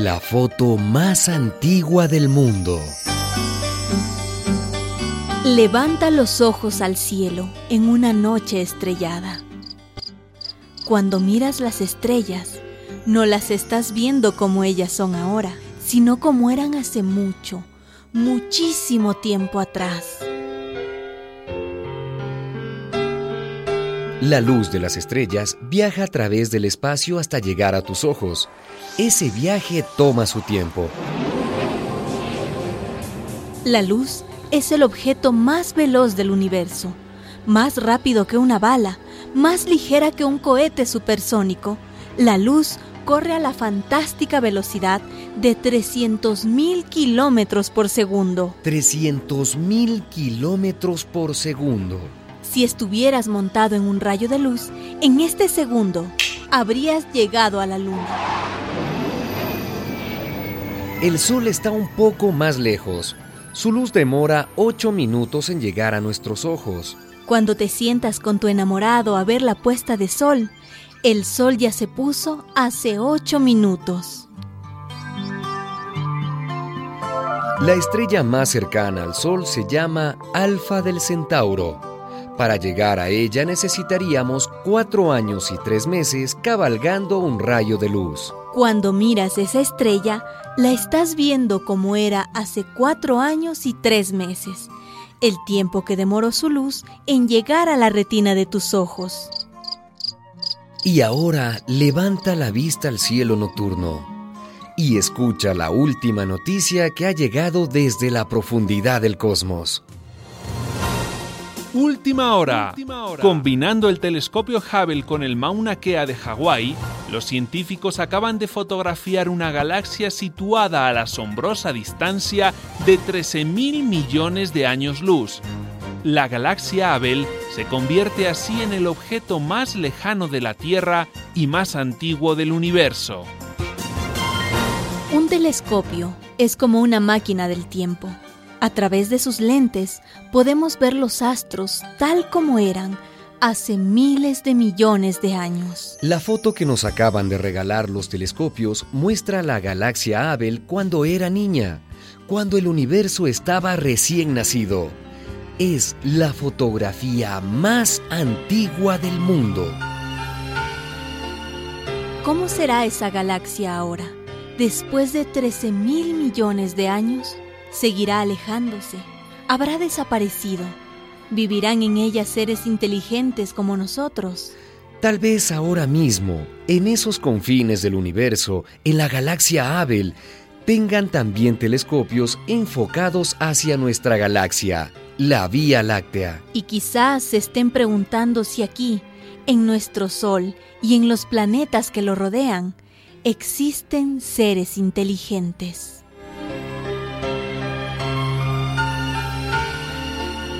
La foto más antigua del mundo. Levanta los ojos al cielo en una noche estrellada. Cuando miras las estrellas, no las estás viendo como ellas son ahora, sino como eran hace mucho, muchísimo tiempo atrás. La luz de las estrellas viaja a través del espacio hasta llegar a tus ojos. Ese viaje toma su tiempo. La luz es el objeto más veloz del universo, más rápido que una bala, más ligera que un cohete supersónico. La luz corre a la fantástica velocidad de 300.000 kilómetros por segundo. 300.000 kilómetros por segundo. Si estuvieras montado en un rayo de luz, en este segundo habrías llegado a la luna. El sol está un poco más lejos. Su luz demora 8 minutos en llegar a nuestros ojos. Cuando te sientas con tu enamorado a ver la puesta de sol, el sol ya se puso hace 8 minutos. La estrella más cercana al Sol se llama Alfa del Centauro. Para llegar a ella necesitaríamos cuatro años y tres meses cabalgando un rayo de luz. Cuando miras esa estrella, la estás viendo como era hace cuatro años y tres meses, el tiempo que demoró su luz en llegar a la retina de tus ojos. Y ahora levanta la vista al cielo nocturno y escucha la última noticia que ha llegado desde la profundidad del cosmos. Última hora. Combinando el telescopio Hubble con el Mauna Kea de Hawái, los científicos acaban de fotografiar una galaxia situada a la asombrosa distancia de 13.000 millones de años luz. La galaxia Abel se convierte así en el objeto más lejano de la Tierra y más antiguo del universo. Un telescopio es como una máquina del tiempo. A través de sus lentes podemos ver los astros tal como eran hace miles de millones de años. La foto que nos acaban de regalar los telescopios muestra la galaxia Abel cuando era niña, cuando el universo estaba recién nacido. Es la fotografía más antigua del mundo. ¿Cómo será esa galaxia ahora? Después de 13 mil millones de años, seguirá alejándose, habrá desaparecido. ¿Vivirán en ella seres inteligentes como nosotros? Tal vez ahora mismo, en esos confines del universo, en la galaxia Abel, tengan también telescopios enfocados hacia nuestra galaxia, la Vía Láctea. Y quizás se estén preguntando si aquí, en nuestro Sol y en los planetas que lo rodean, existen seres inteligentes.